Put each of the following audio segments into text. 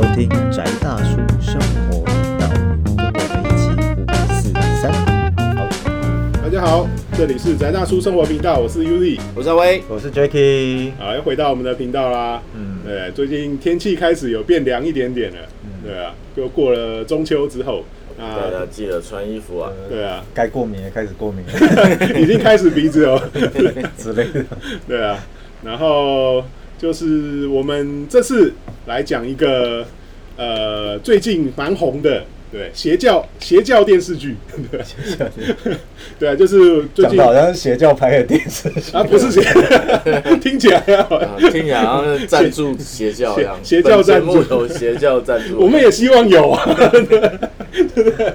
收听宅大叔生活频道，跟我们一起五四三。好，大家好，这里是宅大叔生活频道，我是 Uzi。我是阿威，我是 Jacky。好，又回到我们的频道啦。嗯，对，最近天气开始有变凉一点点了。对啊，就过了中秋之后，大家啊，记得穿衣服啊。对啊，该过敏的开始过敏了 已经开始鼻子哦。之类的。对啊，然后就是我们这次来讲一个呃最近蛮红的，对邪教邪教电视剧，对 对啊，就是最近好像是邪教拍的电视剧。啊不是邪，听起来啊啊听起来好像是赞助邪教一样，邪邪教赞助。有邪教赞助，我们也希望有。啊，对不对？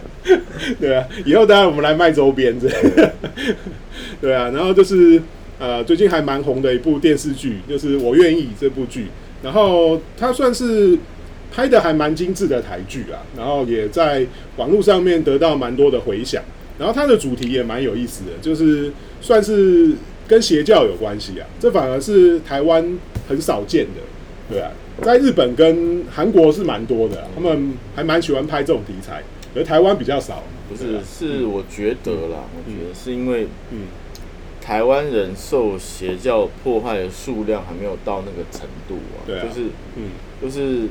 对啊，以后当然我们来卖周边。这，对啊，然后就是呃，最近还蛮红的一部电视剧，就是《我愿意》这部剧，然后它算是拍的还蛮精致的台剧啦，然后也在网络上面得到蛮多的回响，然后它的主题也蛮有意思的，就是算是跟邪教有关系啊，这反而是台湾很少见的，对啊，在日本跟韩国是蛮多的啊，他们还蛮喜欢拍这种题材，而台湾比较少。不是是我觉得啦，我觉得是因为嗯，台湾人受邪教破坏的数量还没有到那个程度啊，对啊。就是嗯，就是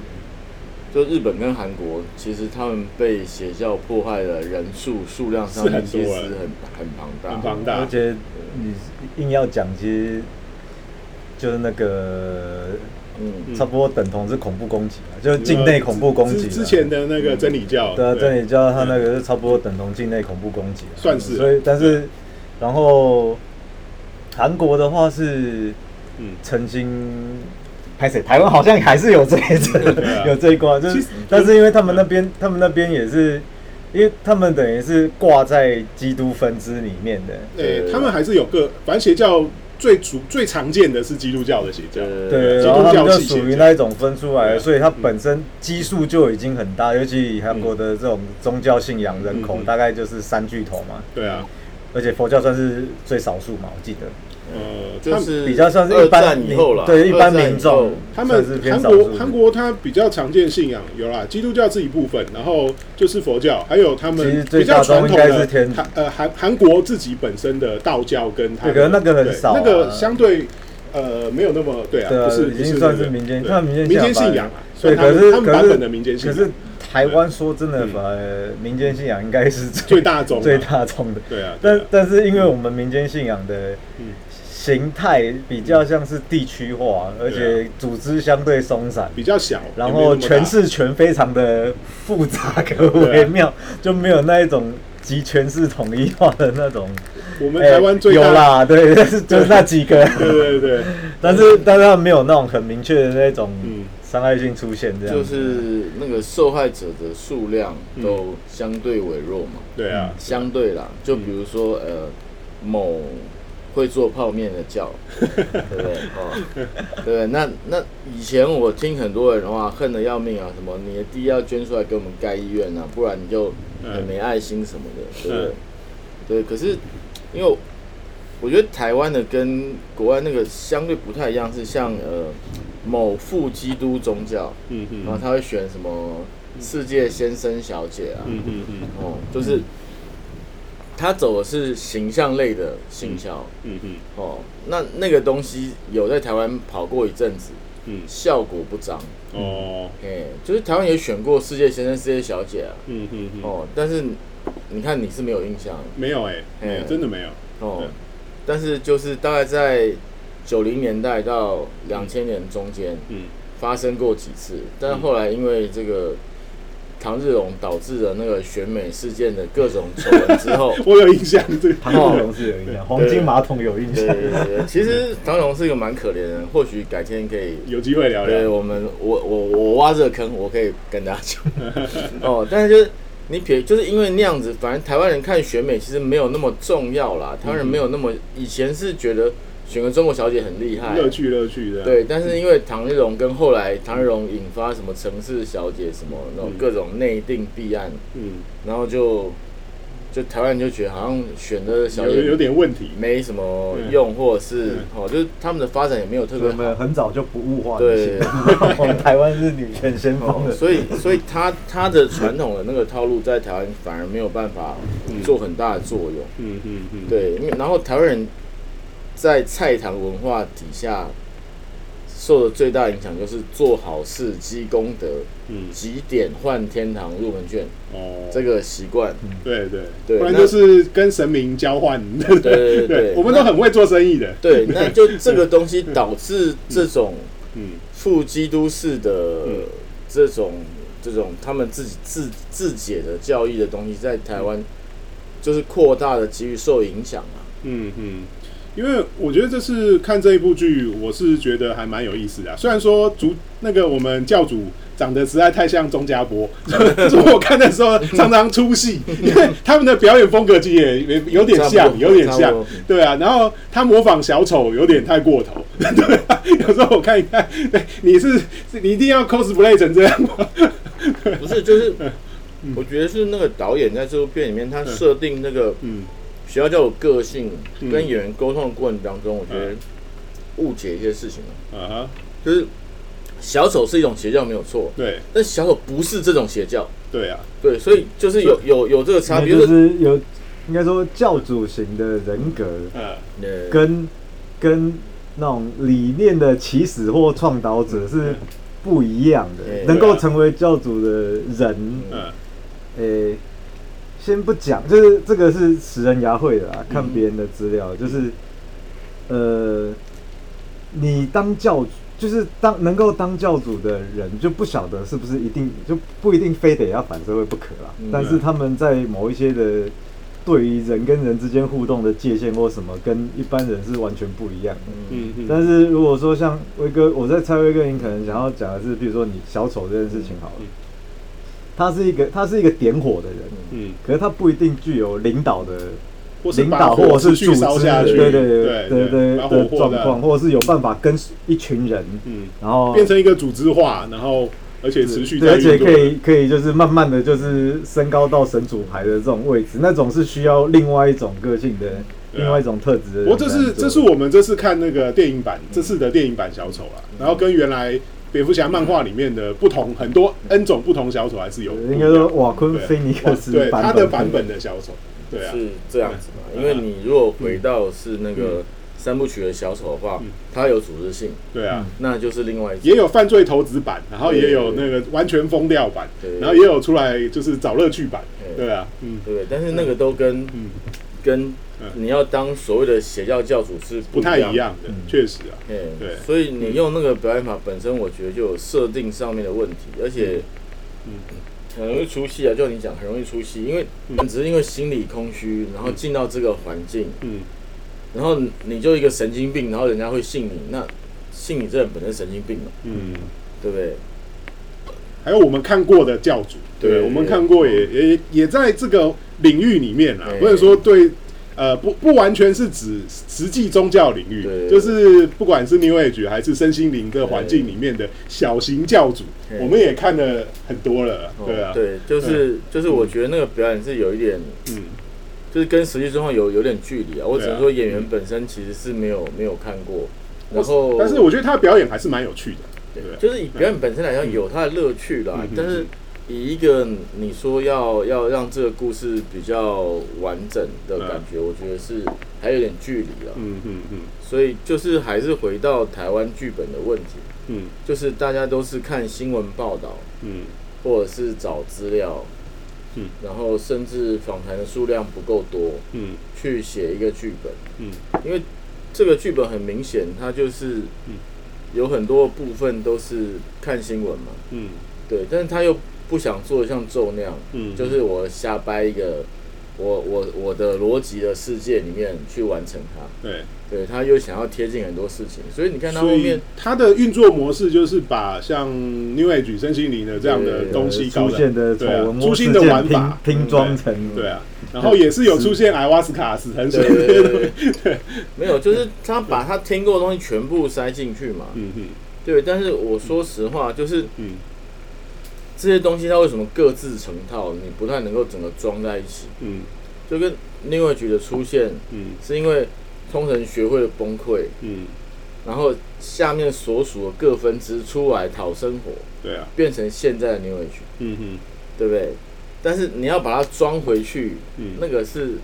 就日本跟韩国，其实他们被邪教破坏的人数数量上面其实多啊。很很庞大，很庞大。而。且你硬要讲，其实就是那个嗯，差不多等同是恐怖攻击啊，就是境内恐怖攻击啊。之之前的那个真理教，对啊，真理教他那个是差不多等同境内恐怖攻击啊，算是。所以，但是，然后韩国的话是嗯，曾经拍谁？台湾好像还是有这一层啊，有这一关，就是，但是因为他们那边，他们那边也是，因为他们等于是挂在基督分支里面的，诶，他们还是有个，反正邪教最主最常见的是基督教的邪教，对，基然后他们就督教系邪教。属于那一种分出来的，所以它本身基数就已经很大，尤其以韩国的这种宗教信仰人口大概就是三巨头嘛，对啊，而且佛教算是最少数嘛，我记得。呃，他们就是比较算是一二般以后了，对一般民众他们韩国韩国它比较常见信仰有啦，基督教是一部分，然后就是佛教，还有他们比较传统的韩呃韩韩国自己本身的道教跟他对可是那个很少啊。那个相对呃没有那么对啊，对啊不是已经算是民间民间民间信仰啊，对，算他们可是他们版本的民间信仰，台湾说真的，嗯。反而民间信仰应该是最 大宗啊。最大众的。对啊，但啊。但是因为我们民间信仰的嗯。形态比较像是地区化，而且组织相对松散，比较小，然后也没那么大。诠释权非常的复杂跟微妙，就没有那一种集权式统一化的那种。我们台湾最有啦，对，但 是就是那几个，对对对，但是但是他没有那种很明确的那种嗯伤害性出现，这样就是那个受害者的数量都相对微弱嘛，对啊，相对啦，就比如说呃某会做泡面的叫，对不对？哦，对？那那以前我听很多人的话，恨得要命啊，什么你的地要捐出来给我们盖医院啊，不然你就很没爱心什么的，对不对？对，可是因为我觉得台湾的跟国外那个相对不太一样，是像呃某副基督宗教，嗯嗯然后他会选什么世界先生小姐啊，嗯嗯嗯。哦，就是他走的是形象类的性教，嗯嗯哦，那那个东西有在台湾跑过一阵子，嗯。效果不彰，哦，哎，就是台湾也选过世界先生、世界小姐啊，嗯嗯嗯，哦，但是你看你是没有印象。没有哎，哎真的没有，哦，但是就是大概在九零年代到两千年中间嗯发生过几次，但后来因为这个唐日龙导致的那个选美事件的各种丑闻之后，我有印象，对 唐日龙是有印象，黄金马桶有印象。对对对对，其实唐龙是一个蛮可怜的人，或许改天可以。有机会聊聊。对我们，我我我挖这个坑，我可以跟大家讲。哦，但是就是你撇，就是因为那样子，反正台湾人看选美其实没有那么重要啦。台湾人没有那么，以前是觉得选个中国小姐很厉害，乐趣乐趣的。，对，但是因为唐日荣跟后来唐日荣引发什么城市小姐什么那种嗯各种内定弊案，嗯。然后就就台湾人就觉得好像选的小有有点问题。没什么用，或者是哦，就是他们的发展也没有特别好。我们。很早就不物化对，我们台湾是女权先锋所以所以他他的传统的那个套路在台湾反而没有办法做很大的作用。嗯嗯嗯，对，因为然后台湾人在菜堂文化底下受的最大影响就是做好事积功德，嗯。几点换天堂入门券哦，这个习惯。对对。对不然就是跟神明交换。对对对 对我们都很会做生意的。对，那就这个东西导致这种嗯。副基督式的嗯。这种这种他们自己自自解的教义的东西，在台湾就是扩大的机遇受影响啊。嗯嗯，因为我觉得这次看这一部剧，我是觉得还蛮有意思的啊、虽然说主那个我们教主长得实在太像钟家波，所以我看的时候常常出戏，因 为他们的表演风格其实也也有点像，有点像对啊。然后他模仿小丑有点太过头，对啊。有时候我看一看，对，你是是你一定要 cosplay 成这样吗？不是，就是我觉得是那个导演在这部片里面，他设定那个嗯学校教有个性嗯。跟演员沟通的过程当中，我觉得误解一些事情。了。啊哈，就是小丑是一种邪教没有错，对。但小丑不是这种邪教。对啊，对，所以就是有有有这个差别，就就是是有应该说教主型的人格嗯。呃跟跟那种理念的起始或创导者是不一样的，能够成为教主的人，嗯。诶、先不讲，就是这个是使人牙慧的啦，看别人的资料，就是呃，你当教主，就是当能够当教主的人，就不晓得是不是一定就不一定非得要反社会不可啦。嗯。但是他们在某一些的对于人跟人之间互动的界限或什么，跟一般人是完全不一样的。嗯。嗯嗯，但是如果说像威哥，我在猜威哥，你可能想要讲的是，比如说你小丑这件事情好了。嗯，他是一个他是一个点火的人，嗯，可是他不一定具有领导的或领导或者是组织对对对对的状况，或者是有办法跟一群人，嗯，然后变成一个组织化，然后而且持续而且可以可以就是慢慢的就是升高到神主牌的这种位置，那种是需要另外一种个性的、啊。另外一种特质的人不过这。是这是我们这次看那个电影版，这次的电影版小丑啊，然后跟原来蝙蝠侠漫画里面的不同，很多 N 种不同小丑还是有。应该说瓦昆菲尼克斯对他的版本的小丑，对啊，是这样子嘛？嗯因为你如果回到是那个三部曲的小丑的话嗯，它有组织性，对啊，那就是另外一也有犯罪投资版，然后也有那个完全疯掉版对，然后也有出来就是找乐趣版，对。对啊，嗯。对？但是那个都跟嗯，跟嗯。你要当所谓的邪教教主是不太一一样的嗯，确实啊，哎，对。所以你用那个表演法本身，我觉得就有设定上面的问题，而且嗯。很容易出戏啊。就你讲，很容易出戏，因为嗯。只是因为心理空虚，然后进到这个环境，嗯，然后你就一个神经病，然后人家会信你，那信你这人本身神经病嘛，嗯。对不对？还有我们看过的教主，对对？我们看过也也也在这个领域里面啊，对。不能说对，呃，不不完全是指实际宗教领域，对。就是不管是 New Age 还是身心灵的环境里面的小型教主，我们也看了很多了，哦对啊，对，就是就是，我觉得那个表演是有一点，嗯，就是跟实际状况有有点距离啊。我只能说演嗯员本身其实是没有没有看过，然后但是我觉得他的表演还是蛮有趣的，对？就是以表演本身来讲，有他的乐趣啦。嗯嗯但是以一个你说要要让这个故事比较完整的感觉，我觉得是还有点距离了。嗯嗯嗯。所以就是还是回到台湾剧本的问题，嗯。就是大家都是看新闻报道，嗯。或者是找资料，嗯，然后甚至访谈的数量不够多，嗯。去写一个剧本，嗯。因为这个剧本很明显，它就是嗯。有很多部分都是看新闻嘛，嗯。对，但是它又不想做得像咒那样，嗯，就是我瞎掰一个我我我的逻辑的世界里面去完成它，对。对，他又想要贴近很多事情，所以你看他所以后面他的运作模式就是把像 New Age 身心灵的这样的东西搞出现的丑对啊闻出新的玩法拼拼装成对啊，然后也是有出现艾瓦斯卡死藤水，对对。对对，没有，就是他把他听过的东西全部塞进去嘛，嗯嗯。对，但是我说实话，就是嗯这些东西它为什么各自成套，你不太能够整个装在一起。嗯就跟 New Age 的出现，嗯是因为通神学会的崩溃，嗯，然后下面所属的各分支出来讨生活，对啊，变成现在的 New Age，嗯哼，对不对？但是你要把它装回去，嗯那个是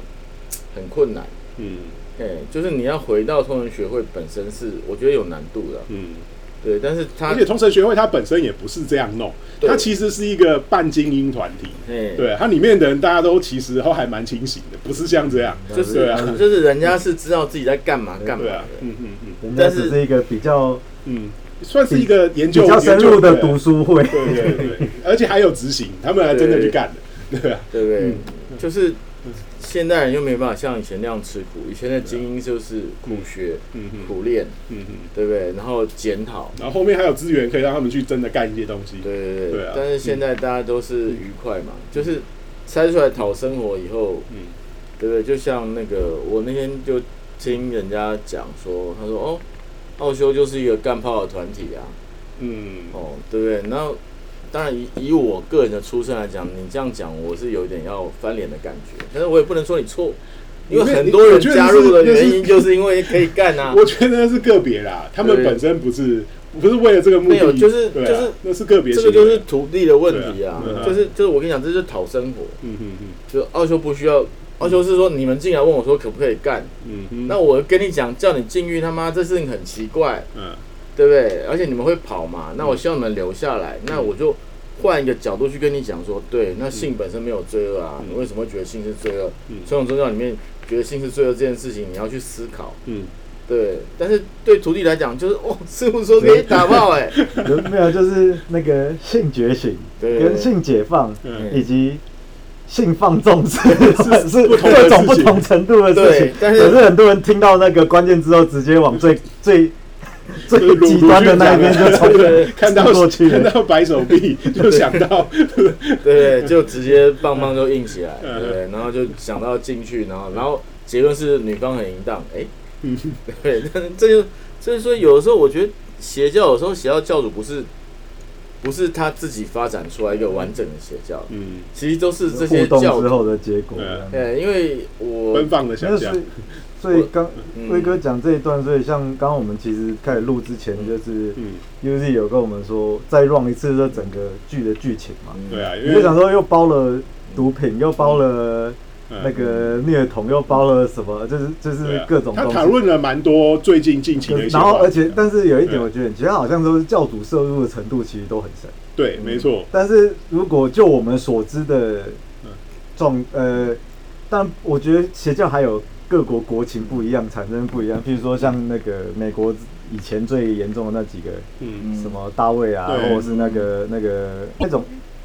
很困难。嗯哎，就是你要回到通神学会本身是，我觉得有难度的。嗯，对，但是它而且同神学会它本身也不是这样弄，对它其实是一个半精英团体。哎，对，它里面的人大家都其实都还蛮清醒的，不是像这样。就是对啊就是人家是知道自己在干嘛干嘛对啊的，，嗯嗯嗯人家但是只是一个比较嗯，算是一个研究比较深入的研究读书会。对对对对，而且还有执行，他们还真的去干的，对啊，对不对？嗯就是现代人又没办法像以前那样吃苦，以前的精英就是苦学、苦练，嗯嗯，对不对？然后检讨，然后后面还有资源可以让他们去真的干一些东西。对对对。对啊但是现在大家都是愉快嘛，就是拆出来讨生活以后，嗯对不对？就像那个我那天就听人家讲说，他说哦，奥修就是一个干炮的团体啊，嗯，哦，对不对？然后当然以以我个人的出身来讲，你这样讲我是有点要翻脸的感觉，但是我也不能说你错，因为很多人加入的原因就是因为可以干啊。我觉得那是个别啦，他们本身不是不是为了这个目的，没有就是啊就是那是个别这，个就是土地的问题啊啊，就是就是我跟你讲，这就是讨生活。嗯嗯嗯就奥修不需要，奥修是说你们进来问我说可不可以干，嗯嗯，那我跟你讲，叫你禁欲他妈这事情很奇怪，嗯对不对？而且你们会跑嘛，那我希望你们留下来，那我就换一个角度去跟你讲说，对，那性本身没有罪恶啊，嗯。你为什么会觉得性是罪恶？嗯。传统宗教里面觉得性是罪恶这件事情，你要去思考，嗯，对。但是对徒弟来讲，就是哦，师傅说可以打爆哎、有 没有就是那个性觉醒对。跟性解放嗯。以及性放纵是是 不同的各种不同程度的事情，对但是可是很多人听到那个关键之后，直接往最最最鲁极端的那一边就冲对看到冲过去。看到白手臂 就想到，对，就直接棒棒就硬起来，嗯。对，然后就想到进去，然后然后结论是女方很淫荡，哎、嗯。对，但这就所以说有的时候我觉得邪教有时候邪教教主不是不是他自己发展出来一个完整的邪教，嗯，其实都是这些教徒，之后的结果对因为我奔放的想象那所以，刚嗯。威哥讲这一段，所以像刚刚我们其实开始录之前，就是嗯，UZ 有跟我们说，再 run 一次这整个剧的剧情嘛。嗯。对啊，因为就想说又包了毒品，又包了嗯。那个虐童，又包了什么，就是就是各种。他讨论了蛮多最近近期的一些然后，而且，但是有一点，嗯我觉得其实好像都是教主摄入的程度其实都很深。对，没错，但是如果就我们所知的嗯。状呃，但我觉得邪教还有各国国情不一样，产生不一样。譬如说像那个美国以前最严重的那几个嗯。什么大卫啊，或者是那个那个那种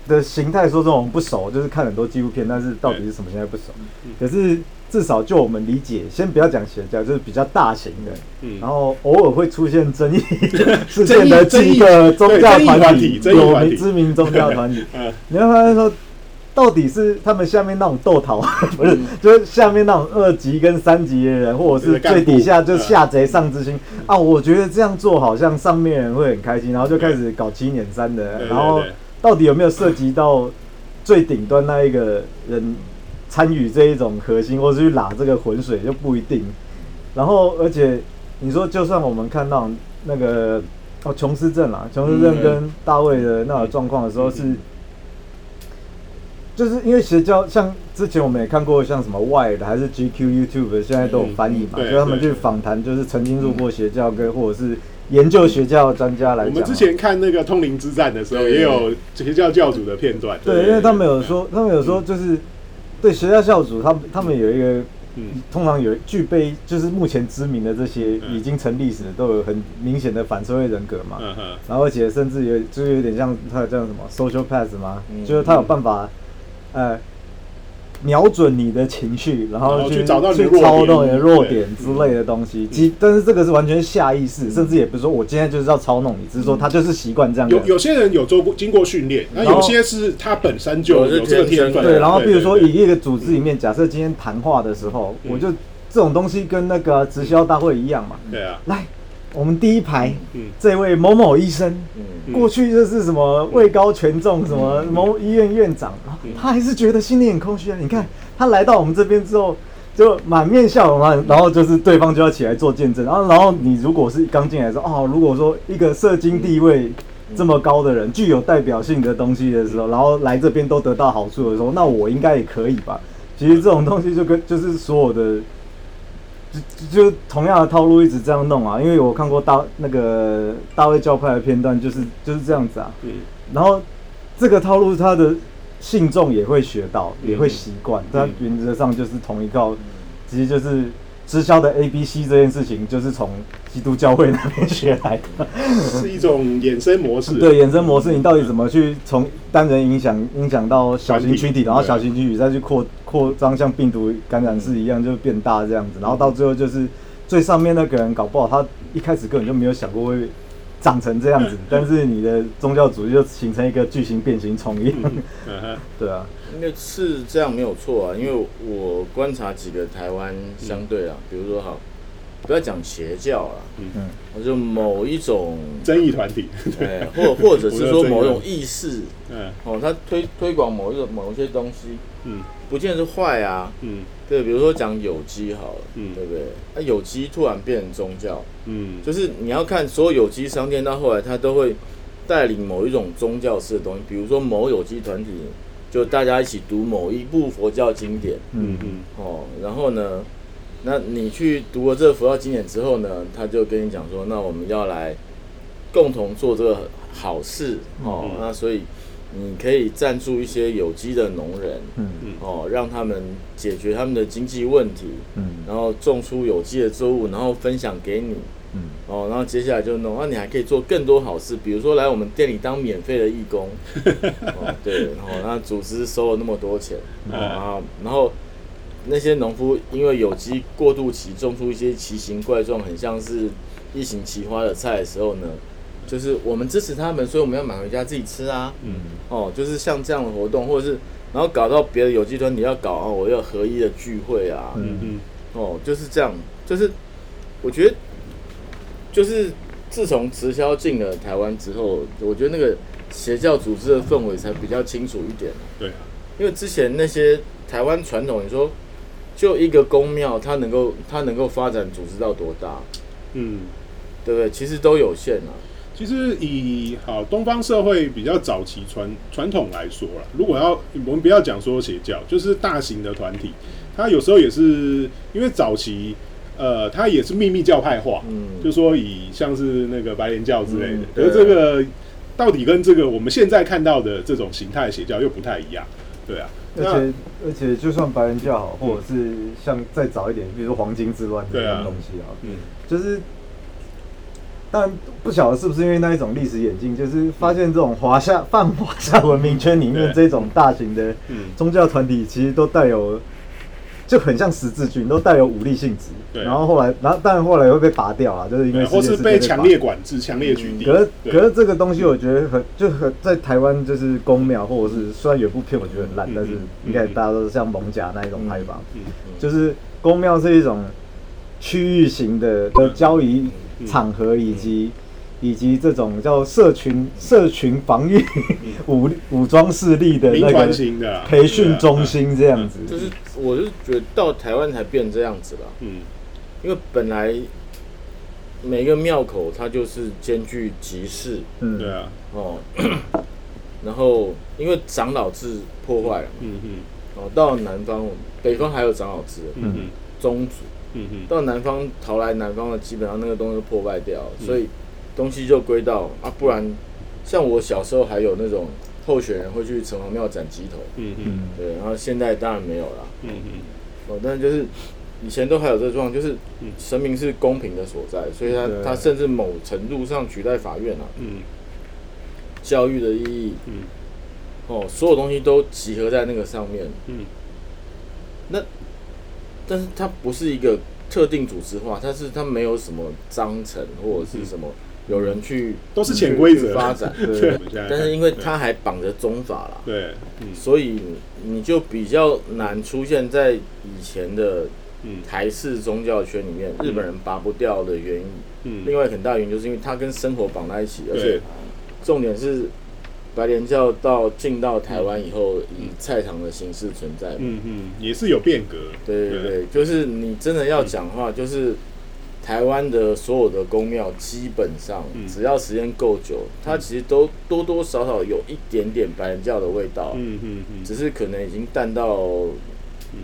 的形态，说这种不熟，就是看很多纪录片，但是到底是什么现在不熟。嗯。可是至少就我们理解，先不要讲邪教，就是比较大型的，嗯，然后偶尔会出现争议 事件的争议几个宗教团团体体，有名知名宗教团体，嗯。你会发现说。到底是他们下面那种斗桃，不是，嗯就是下面那种二级跟三级的人，或者是最底下就下贼上之心啊。我觉得这样做好像上面人会很开心，然后就开始搞七捻三的，然后到底有没有涉及到最顶端那一个人参与这一种核心，或是去拉这个浑水就不一定。然后，而且你说，就算我们看到那个哦，琼斯镇啦，琼斯镇嗯跟大卫的那个状况的时候是。就是因为邪教，像之前我们也看过，像什么 Wire 的还是 GQ YouTube 的，现在都有翻译嘛，嗯对就他们对去访谈，就是曾经入过邪教跟或者是研究邪教的专家来讲。我们之前看那个通灵之战的时候，也有邪教教主的片段，对，因为他们有说，他们有说就是对邪教教主，他们他们有一个嗯。通常有具备，就是目前知名的这些嗯。已经成历史的，都有很明显的反社会人格嘛。然后而且甚至有就是有点像他叫什么 social path 嘛，嗯就是他有办法呃瞄准你的情绪，然然后去去找到你的去弱点操弄你的弱点之类的东西。其但是这个是完全下意识，甚至也不是说我今天就是要操弄你，只是说他就是习惯这样有。有些人有做过经过训练，那有些是他本身就有这个天分，对，然后比如说一个组织里面，假设今天谈话的时候，嗯我就这种东西跟那个直销大会一样嘛。对啊，来，我们第一排嗯这位某某医生，过去就是什么位高权重，什么某医院院长，啊他还是觉得心里很空虚啊。你看他来到我们这边之后，就满面笑容嘛，然后就是对方就要起来做见证，然后然后你如果是刚进来说哦，如果说一个社经地位这么高的人，具有代表性的东西的时候，然后来这边都得到好处的时候，那我应该也可以吧？其实这种东西就跟就是所有的。就就同样的套路一直这样弄啊，因为我看过大那个大卫教派的片段，就是就是这样子啊。嗯然后这个套路，他的信众也会学到，也会习惯。他原则上就是同一套，其实就是直销的 A、B、C 这件事情，就是从基督教会那边学来的。是一种衍生模式。对衍生模式，你到底怎么去从单人影响影响到小型群体，然后小型群体再去扩扩张，像病毒感染是一样，就变大这样子，然后到最后就是最上面那个人搞不好他一开始根本就没有想过会长成这样子，但是你的宗教组织就形成一个巨型变形虫一样。对啊，因为是这样没有错啊，因为我观察几个台湾相对啊，比如说好，不要讲邪教了，嗯。我就某一种，争议团体。哎，或或者是说某一种意识，嗯。哦，他推推广某一种某一些东西，嗯。不见得是坏啊，嗯。对，比如说讲有机好了，嗯。对不对？那有机突然变成宗教，嗯，就是你要看所有有机商店到后来，它都会带领某一种宗教式的东西，比如说某有机团体，就大家一起读某一部佛教经典，嗯嗯。哦，然后呢，那你去读了这个佛教经典之后呢，他就跟你讲说，那我们要来共同做这个好事哦，嗯那所以你可以赞助一些有机的农人嗯。哦，让他们解决他们的经济问题，嗯。然后种出有机的作物，然后分享给你。嗯。哦，然后接下来就弄，那你还可以做更多好事，比如说来我们店里当免费的义工，哦，对，然后那组织收了那么多钱，哦，然后然后那些农夫因为有机过渡期种出一些奇形怪状，很像是异形奇花的菜的时候呢，就是我们支持他们，所以我们要买回家自己吃啊，嗯。哦，就是像这样的活动，或者是然后搞到别的有机团体要搞啊，我要合一的聚会啊，嗯嗯。哦，就是这样，就是我觉得，就是自从直销进了台湾之后，我觉得那个邪教组织的氛围才比较清楚一点。对啊，因为之前那些台湾传统，你说就一个宫庙，它能够它能够发展组织到多大，嗯。对不对？其实都有限啊。其实以好东方社会比较早期传传统来说啦，如果要我们不要讲说邪教，就是大型的团体，它有时候也是因为早期呃，它也是秘密教派化，嗯，就说以像是那个白莲教之类的嗯，可是这个到底跟这个我们现在看到的这种形态邪教又不太一样，对啊，而且而且就算白人教好，或者是像再早一点，比如说黄金之乱这种东西啊，嗯。就是，但不晓得是不是因为那一种历史演进，就是发现这种华夏泛华夏文明圈里面这种大型的嗯。宗教团体，其实都带有就很像十字军，都带有武力性质。对然后后来，然后但后来会被拔掉了，就是因为对，或是被拔强烈管制、强烈取缔。可是可是这个东西，我觉得很就很在台湾就是公庙，或者是虽然有部片我觉得很烂，嗯但是嗯应该大家都是像蒙甲那一种拍法，嗯就是公庙是一种区域型的的交易场合，以及以及这种叫社群社群防御武武装势力的那个培训中心这样子，就是我是觉得到台湾才变这样子了。嗯。因为本来每个庙口它就是兼具集市。嗯，对啊，哦，然后因为长老制破坏了，嗯嗯。哦，到南方北方还有长老制，嗯嗯。宗族。嗯嗯。到南方逃来南方的基本上那个东西都破坏掉所以东西就归到啊，不然像我小时候还有那种候选人会去城隍庙斩鸡头，嗯嗯。嗯对，然后现在当然没有了。嗯嗯哦，但就是以前都还有这个状况，就是嗯。神明是公平的所在，所以他他甚至某程度上取代法院啊，嗯。教育的意义。嗯。哦，所有东西都集合在那个上面。嗯。那但是它不是一个特定组织化，它是它没有什么章程或者是什么有人去嗯都是潜规则。发展，对。但是因为他还绑着宗法啦，对。嗯。所以你就比较难出现在以前的嗯。台式宗教圈里面，日本人拔不掉的原因。嗯。另外很大原因就是因为它跟生活绑在一起，而且重点是白莲教到进到台湾以后，以菜场的形式存在。嗯嗯，也是有变革。对对对，就是你真的要讲话，就是台湾的所有的宫庙，基本上嗯。只要时间够久，它其实都多多少少有一点点白人教的味道，嗯嗯嗯，只是可能已经淡到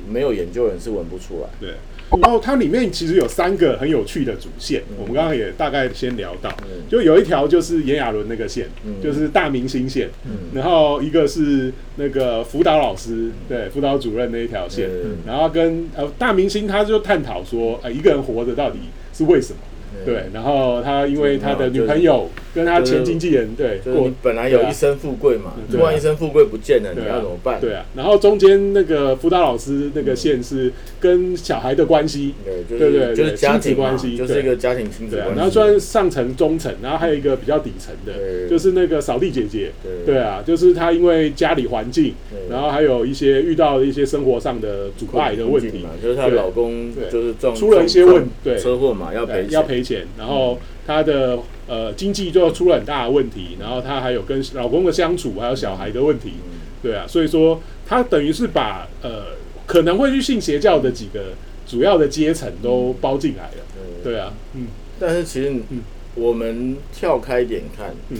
没有研究人是闻不出来。对。然后它里面其实有三个很有趣的主线，嗯。我们刚刚也大概先聊到，嗯。就有一条就是炎亚纶那个线，嗯。就是大明星线，嗯。然后一个是那个辅导老师，对辅导主任那一条线，嗯。然后跟呃大明星他就探讨说，呃一个人活着到底是为什么？对，然后他因为他的女朋友跟他前经纪人对过就是你本来有一身富贵嘛，突然一身富贵不见了，你要怎么办？对啊，然后中间那个辅导老师那个线是跟小孩的关系，对，就对对就是家亲子庭关系就是一个家庭亲子关，系。然后算上层、中层，然后还有一个比较底层的，对。就是那个扫地姐姐，对。对啊，就是她因为家里环境，对。然后还有一些遇到一些生活上的阻碍的问题嘛，，就是她老公对就是撞出了一些问对。车祸嘛，要赔要赔钱，然后她的呃经济就出了很大的问题，然后她还有跟老公的相处，还有小孩的问题，嗯。对啊，所以说她等于是把呃可能会去信邪教的几个主要的阶层都包进来了，对对啊，嗯。但是其实嗯。我们跳开一点看，嗯。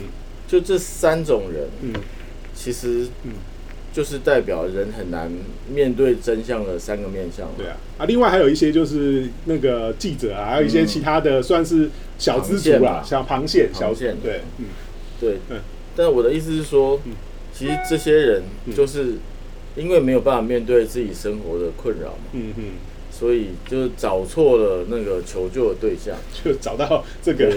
就这三种人，嗯。其实嗯就是代表人很难面对真相的三个面相。对啊，啊，另外还有一些就是那个记者啊，还有一些嗯其他的算是小资族啦，小螃蟹、小螃蟹。对，嗯。对。嗯，但我的意思是说嗯，其实这些人嗯。就是因为没有办法面对自己生活的困扰嘛，嗯嗯，所以就是找错了那个求救的对象。就找到这个，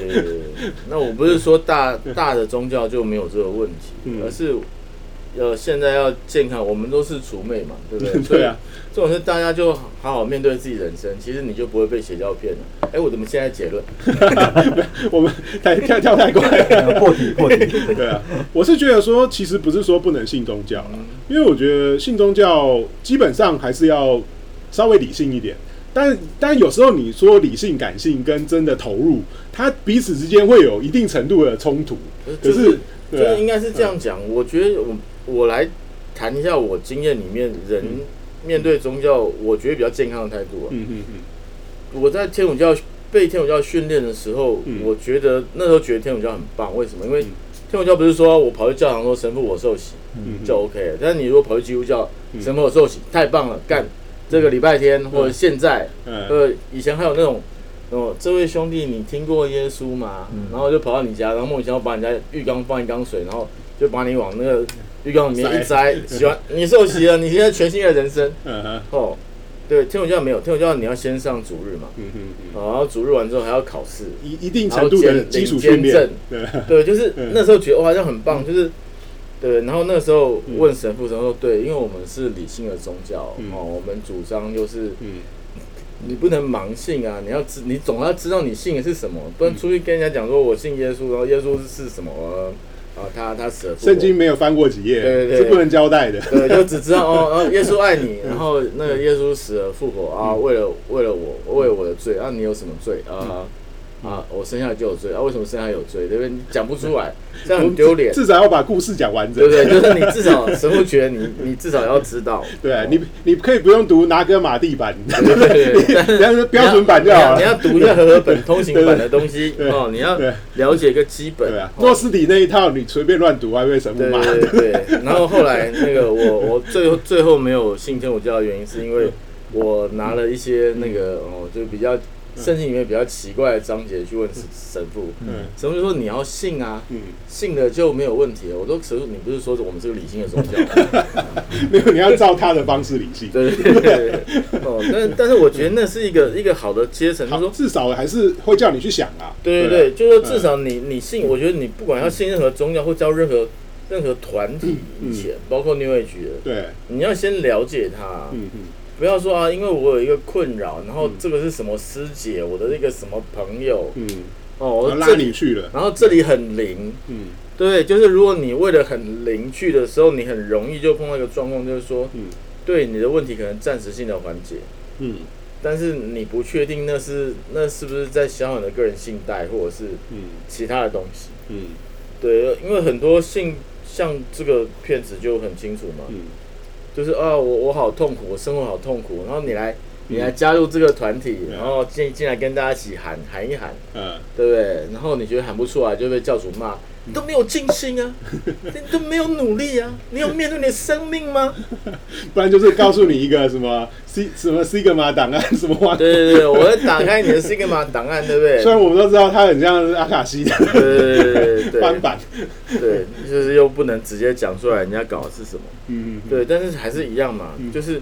那我不是说大 大的宗教就没有这个问题，嗯。而是呃现在要健康，我们都是除魅嘛，对不对？对啊，这种事大家就好好面对自己人生，其实你就不会被邪教骗了。哎，我怎么现在结论？我们 太跳跳太快了。破题破题，对啊，我是觉得说，其实不是说不能信宗教啦，因为我觉得信宗教基本上还是要稍微理性一点。但但有时候你说理性、感性跟真的投入，它彼此之间会有一定程度的冲突。可就是就是应该是这样讲。我觉得我我来谈一下我经验里面人面对宗教，我觉得比较健康的态度啊。嗯嗯嗯我在天主教被天主教训练的时候，嗯我觉得那时候觉得天主教很棒。为什么？因为嗯天主教不是说我跑去教堂说神父我受洗嗯就 OK 了，但是你如果跑去基督教嗯神父我受洗太棒了，干这个礼拜天或者现在，嗯呃，以前还有那种。哦，这位兄弟，你听过耶稣吗？嗯然后就跑到你家，然后莫名其妙把你家浴缸放一缸水，然后就把你往那个浴缸里面一摘，洗完你受洗了，你现在全新的人生。嗯哼。哦。对，天主教没有，天主教你要先上主日嘛，嗯嗯然后主日完之后还要考试，一一定程度的基础训练，对，对，就是嗯那时候觉得哇，这样很棒，就是对。然后那时候嗯问神父，神父说对，因为我们是理性的宗教嗯。哦，我们主张就是嗯。你不能盲信啊，你要知，你总要知道你信的是什么，不能出去跟人家讲说我信耶稣，然后耶稣是什么呃啊，他他死了圣经没有翻过几页，对对对是不能交代的。对，就只知道哦，哦，耶稣爱你，然后那个耶稣死了复活啊，为了为了我，为了我的罪啊，你有什么罪啊？啊，我生下来就有罪啊，为什么生下来有罪？对不对？你讲不出来，这样很丢脸，至少要把故事讲完整，对不对？就是你至少神父觉得你，你至少要知道，对你，你可以不用读拿哥马地版，对对对对你要是标准版就好了。你要读一下和合本通行版的东西对哦，你要了解一个基本。对啊，哦诺斯底那一套你随便乱读，还被神父骂。对对对对，然后后来那个我我最后最后没有信天主教的原因，是因为我拿了一些那个哦，就比较圣经里面比较奇怪的章节去问神神父，嗯神父就说你要信啊，嗯，信了就没有问题了。我说神父，你不是说我们是个理性的宗教吗？没有，你要照他的方式理性。对对对哦，但但是我觉得那是一个一个好的阶层，就是好，说。至少还是会叫你去想啊。对对对，啊就是说至少你你信，我觉得你不管要信任何宗教或教任何任何团体以前，包括 New Age 的，对，你要先了解他，嗯嗯不要说啊，因为我有一个困扰，然后嗯这个是什么师姐，我的那个什么朋友，嗯，哦，我拉里，你去了。然后这里很灵，嗯。对？就是如果你为了很灵去的时候，你很容易就碰到一个状况，就是说，嗯。对你的问题可能暂时性的缓解，嗯。但是你不确定那是那是不是在消耗你的个人信贷或者是嗯。其他的东西。嗯。对，因为很多信像这个骗子就很清楚嘛，嗯就是啊，我我好痛苦，我生活好痛苦，然后你来你来加入这个团体，嗯。然后进进来跟大家一起喊喊一喊，嗯，对不对？然后你觉得喊不出来，就被教主骂，你都没有尽心啊，你都没有努力啊，你有面对你的生命吗？不然就是告诉你一个什么 C 什么 Sigma 档案 什么话。对对对，我会打开你的 Sigma 档案，对不对？虽然我们都知道它很像阿卡西的对对对对翻版，对，就是又不能直接讲出来人家搞的是什么，嗯，对，但是还是一样嘛，就是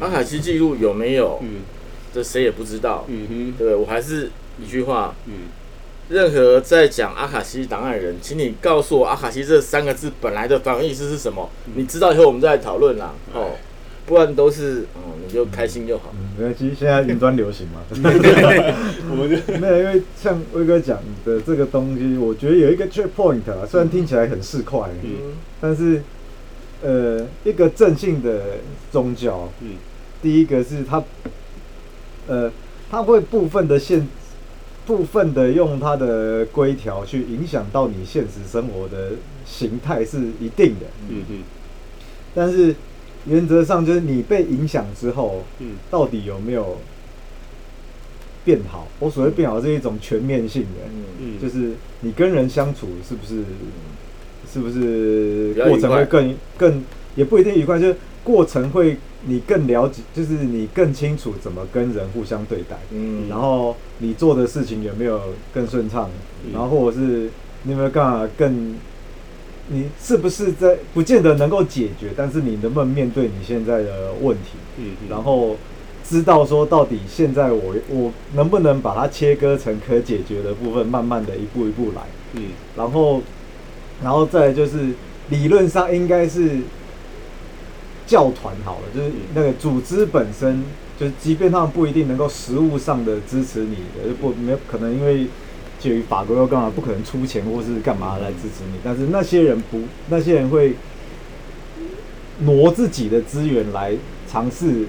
阿卡西记录有没有，嗯。这谁也不知道，嗯哼，对我还是一句话，嗯任何在讲阿卡西档案的人，请你告诉我阿卡西这三个字本来的反义意思是什么？你知道以后我们再来讨论啦。哦，不然都是嗯，你就开心就好。嗯，没关系，现在云端流行嘛。我们就没有，因为像威哥讲的这个东西，我觉得有一个 check point 啊，虽然听起来很市侩，嗯但是呃，一个正性的宗教，嗯第一个是它，呃，它会部分的限，部分的用它的规条去影响到你现实生活的形态是一定的，嗯嗯。但是原则上就是你被影响之后，嗯。到底有没有变好？我所谓变好是一种全面性的，嗯，嗯，就是你跟人相处是不是是不是过程会更更也不一定愉快，就是过程会你更了解，就是你更清楚怎么跟人互相对待，嗯，然后你做的事情有没有更顺畅，然后或者是你有没有干嘛更。你是不是在不见得能够解决，但是你能不能面对你现在的问题？嗯嗯，然后知道说到底现在我我能不能把它切割成可解决的部分，慢慢的一步一步来，嗯然后然后再就是理论上应该是教团好了，就是那个组织本身，就是即便他们不一定能够实物上的支持你呃，不没有可能因为。介于法国要干嘛不可能出钱或是干嘛来支持你，但是那些人不，那些人会挪自己的资源来尝试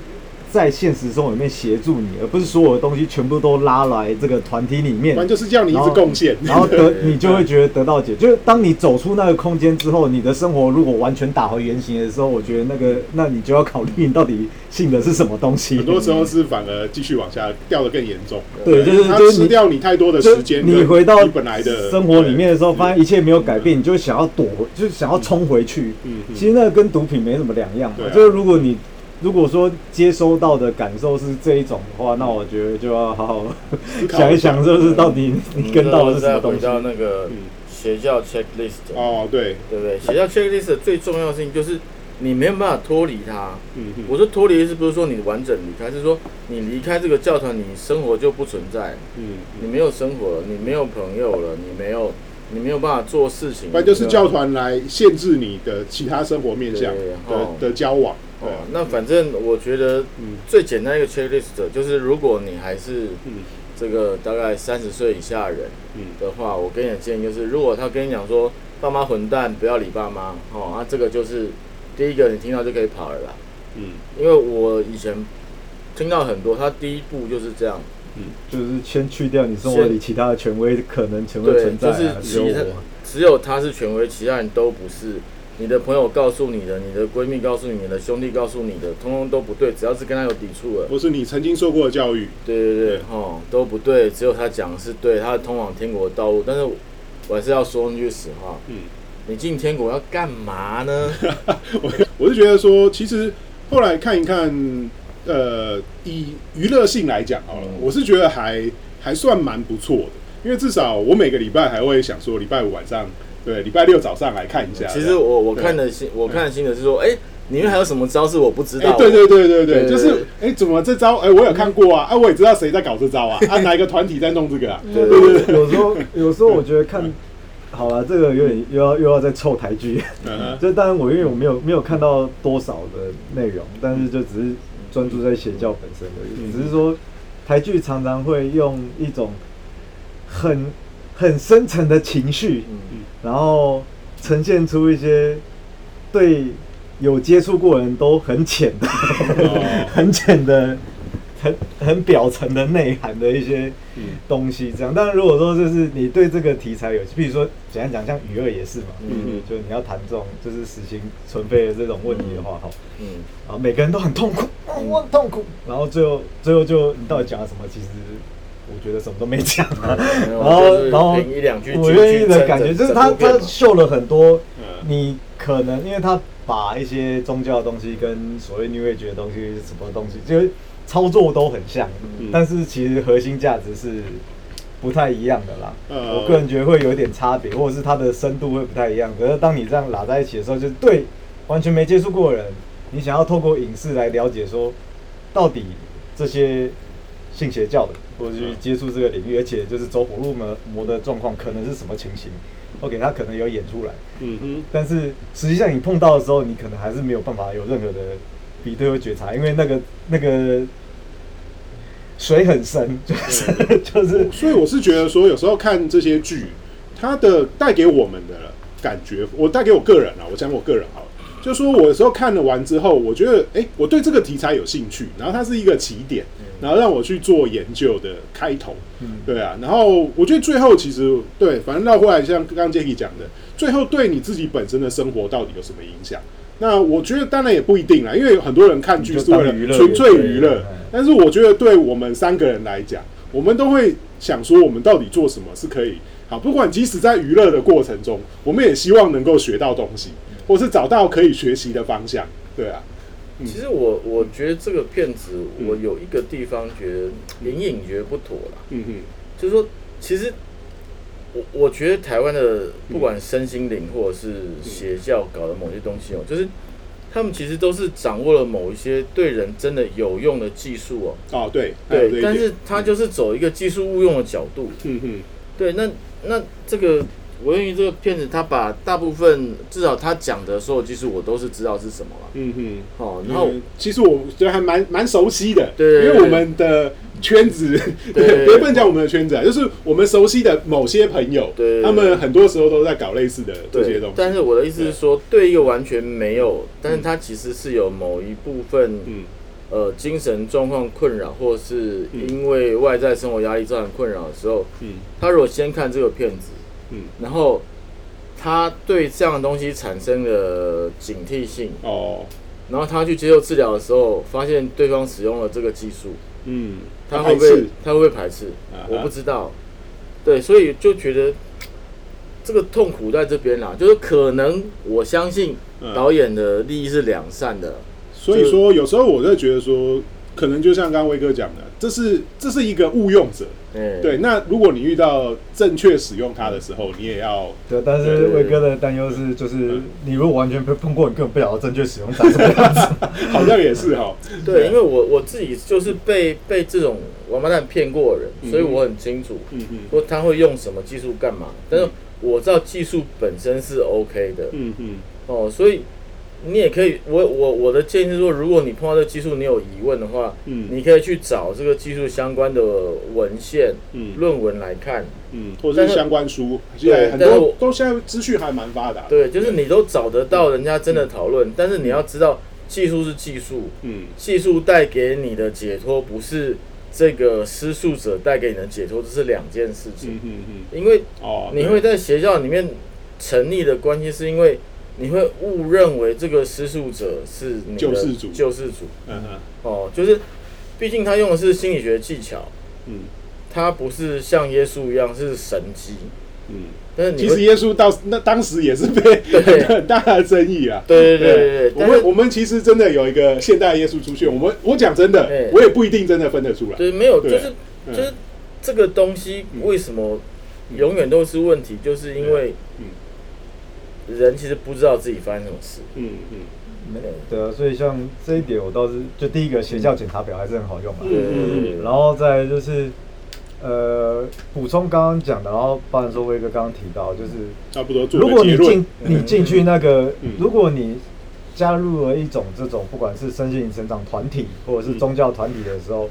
在现实生活里面协助你，而不是所有的东西全部都拉来这个团体里面反正就是叫你一直贡献，然后得 你就会觉得得到解，就是当你走出那个空间之后，你的生活如果完全打回原形的时候，我觉得那个那你就要考虑你到底信的是什么东西。很多时候是反而继续往下掉的更严重。对，就是它就吃掉你太多的时间，你回到你本来的生活里面的时候，发现一切没有改变，你就想要躲回，就是想要冲回去。嗯嗯其实那个跟毒品没什么两样就是如果你如果说接收到的感受是这一种的话，那我觉得就要好好 想一想，就是到底你跟到的是什么东西。到那个嗯。邪教 checklist，哦，对，对不对？邪教 checklist 最重要的事情就是你没有办法脱离它。嗯嗯我说脱离是不是说你完整离开，是说你离开这个教团，你生活就不存在，嗯，你没有生活了，你没有朋友了，你没有你没有办法做事情，不然就是教团来限制你的其他生活面向对的哦。的交往。对。哦，那反正我觉得嗯。最简单一个 checklist 就是，如果你还是嗯。这个大概三十岁以下的人嗯。的话，我给你的建议就是，如果他跟你讲说爸妈混蛋，不要理爸妈，哦，那这个就是第一个你听到就可以跑了啦。嗯。因为我以前听到很多，他第一步就是这样，就是先去掉你生活里其他的权威可能权威，存在、啊，就是只有其他。只有他是权威，其他人都不是。你的朋友告诉你的，你的闺蜜告诉你的，兄弟告诉你的，通通都不对。只要是跟他有抵触的，不是你曾经受过的教育，对对对，哦，都不对。只有他讲的是对，他通往天国的道路。但是我还是要说那句实话，嗯，你进天国要干嘛呢？我我是觉得说，其实后来看一看，呃，以娱乐性来讲好了，嗯我是觉得还还算蛮不错的，因为至少我每个礼拜还会想说，礼拜五晚上，对，礼拜六早上来看一下。其实我我看的新，我看的新的是说，哎、里面还有什么招是我不知哎、道的？对对对对对，对就是哎、怎么这招哎、我有看过啊，啊，我也知道谁在搞这招啊，啊，哪一个团体在弄这个啊？对对对，有时候有时候我觉得看，好了，这个有点又要又要再凑台剧。就当然我因为我没有没有看到多少的内容，但是就只是专注在邪教本身而已。嗯。只是说台剧常常会用一种很很深层的情绪，嗯，然后呈现出一些对有接触过的人都很浅的、哦。很浅的很很表层的内涵的一些嗯。东西，这样。但是如果说就是你对这个题材有，比如说简单讲，像娱乐也是嘛，嗯。就你要谈这种就是死刑存废的这种问题的话，哈、嗯，然后每个人都很痛苦，哦我很痛苦，然后最后最后就你到底讲了什么？其实我觉得什么都没讲啊。然后然后一两句我愿意的感觉就是他他秀了很多嗯，你可能因为他把一些宗教的东西跟所谓 New Age 的东西什么东西，就是操作都很像，嗯但是其实核心价值是不太一样的啦。呃我个人觉得会有一点差别，或者是它的深度会不太一样。可是当你这样拉在一起的时候，就是对完全没接触过的人，你想要透过影视来了解说，到底这些信邪教的，或者去接触这个领域，而且就是走火入魔魔的状况，可能是什么情形？OK，他可能有演出来，嗯哼，但是实际上你碰到的时候，你可能还是没有办法有任何的比对或觉察，因为那个那个水很深，就是 就是所以我是觉得说，有时候看这些剧，它的带给我们的感觉，我带给我个人啊，我讲我个人好了，就说我有时候看了完之后，我觉得，哎、我对这个题材有兴趣，然后它是一个起点，然后让我去做研究的开头，嗯。对啊，然后我觉得最后其实对，反正绕回来，像刚刚 Jacky 讲的，最后对你自己本身的生活到底有什么影响？那我觉得当然也不一定啦，因为有很多人看剧是为了娱乐纯粹娱乐嗯，但是我觉得对我们三个人来讲，我们都会想说，我们到底做什么是可以好？不管即使在娱乐的过程中，我们也希望能够学到东西，或是找到可以学习的方向。对啊，嗯其实我我觉得这个片子，嗯我有一个地方觉得隐隐觉得不妥啦，嗯哼，就是说，其实我我觉得台湾的不管身心灵或者是邪教搞的某些东西哦，就是他们其实都是掌握了某一些对人真的有用的技术哦，哦对，对，但是他就是走一个技术误用的角度，嗯哼，对，那那这个我认为这个片子，他把大部分至少他讲的所有技术，我都是知道是什么了。嗯哼。哦，然后嗯其实我觉得还蛮蛮熟悉的，对。因为我们的圈子，别 不能讲我们的圈子啊，就是我们熟悉的某些朋友，对。他们很多时候都在搞类似的这些东西。，但是我的意思是说，对一个完全没有，但是他其实是有某一部分嗯。呃精神状况困扰，或是因为外在生活压力造成困扰的时候，嗯。他如果先看这个片子，嗯，然后他对这样的东西产生了警惕性，哦，然后他去接受治疗的时候，发现对方使用了这个技术，嗯，他会不会他会不会排斥？啊？我不知道。对，所以就觉得这个痛苦在这边啦，就是可能我相信嗯。导演的利益是两善的，所以说有时候我在觉得说，可能就像刚刚威哥讲的，这是这是一个误用者。哎，对，那如果你遇到正确使用它的时候，你也要对，但是威哥的担忧是，就是嗯。你如果完全被碰过，你根本不晓得正确使用它什么样子。好像也是哈。对，因为我我自己就是被被这种王八蛋骗过的人，嗯所以我很清楚，嗯嗯说他会用什么技术干嘛，但是我知道技术本身是 OK 的，嗯嗯。哦，所以你也可以，我我我的建议是说，如果你碰到这个技术你有疑问的话，嗯。你可以去找这个技术相关的文献、嗯。论文来看。嗯，或者是是相关书，现在很多都现在资讯还蛮发达。对，就是你都找得到人家真的讨论，但是你要知道，技术是技术，嗯。技术带给你的解脱不是这个施术者带给你的解脱，这是两件事情。嗯嗯嗯，因为哦，你会在学校里面成立的关系，是因为你会误认为这个施术者是你的救世主。救世主。嗯嗯哦，就是，毕竟他用的是心理学技巧，嗯。他不是像耶稣一样是神机。嗯。但是其实耶稣到那当时也是被对。很 大的争议啊。对对对对对，我们我们其实真的有一个现代耶稣出现，我们我讲真的，我也不一定真的分得出来。对没有，就是嗯就是这个东西嗯。为什么永远都是问题，就是因为人其实不知道自己发生什么事。嗯嗯对啊，所以像这一点我倒是，就第一个学校检查表还是很好用啊。对对对对，然后再就是，呃，补充刚刚讲的，然后包含说威哥刚刚提到，就是差不多做如果你进。你进去那个嗯，如果你加入了一种这种不管是身心灵成长团体或者是宗教团体的时候，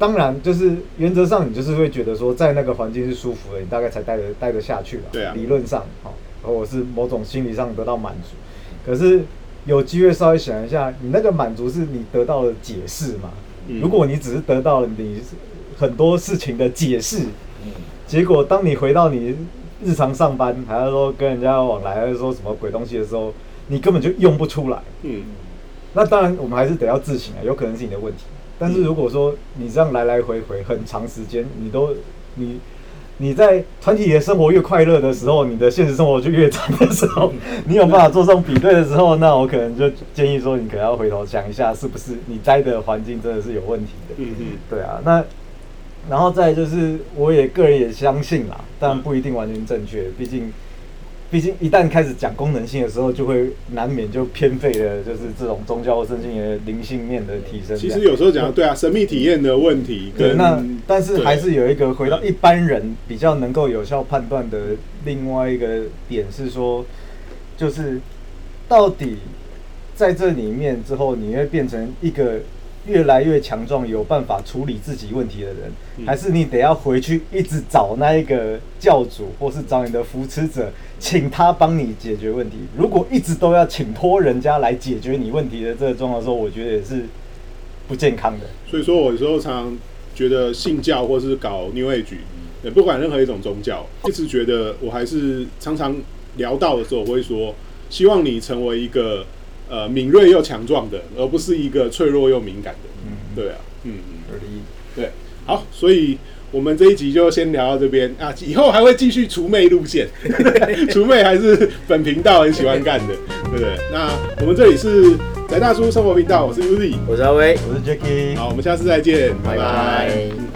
当然就是原则上你就是会觉得说，在那个环境是舒服的，你大概才待得待得下去了。对啊理论上好，或者是某种心理上得到满足。可是有机会稍微想一下，你那个满足是你得到了解释嘛？嗯如果你只是得到了你很多事情的解释，嗯结果当你回到你日常上班，还要说跟人家往来，还是说什么鬼东西的时候，你根本就用不出来。嗯那当然，我们还是得要自省啊，有可能是你的问题。但是如果说你这样来来回回很长时间，你都你你在团体的生活越快乐的时候，你的现实生活就越惨的时候，你有办法做这种比对的时候，那我可能就建议说，你可能要回头想一下，是不是你待的环境真的是有问题的。嗯嗯对啊，那然后再就是，我也个人也相信啦，但不一定完全正确，毕竟。毕竟一旦开始讲功能性的时候，就会难免就偏废了，就是这种宗教或圣经的灵性面的提升。其实有时候讲对啊，神秘体验的问题对，那但是对还是有一个回到一般人比较能够有效判断的另外一个点是说，就是到底在这里面之后，你会变成一个越来越强壮、有办法处理自己问题的人，嗯还是你得要回去一直找那一个教主，或是找你的扶持者，请他帮你解决问题？如果一直都要请托人家来解决你问题的这个状况的时候，我觉得也是不健康的。所以说，我有时候常常觉得信教或是搞 New Age，也不管任何一种宗教，一直觉得我还是常常聊到的时候，我会说，希望你成为一个呃敏锐又强壮的，而不是一个脆弱又敏感的。嗯，对啊，嗯嗯，有理。对，好，所以我们这一集就先聊到这边啊，以后还会继续除魅路线，除魅还是本频道很喜欢干的，对不对？那我们这里是宅大叔生活频道，我是 Uzi，我是阿威，我是 Jacky，好，我们下次再见，拜拜拜拜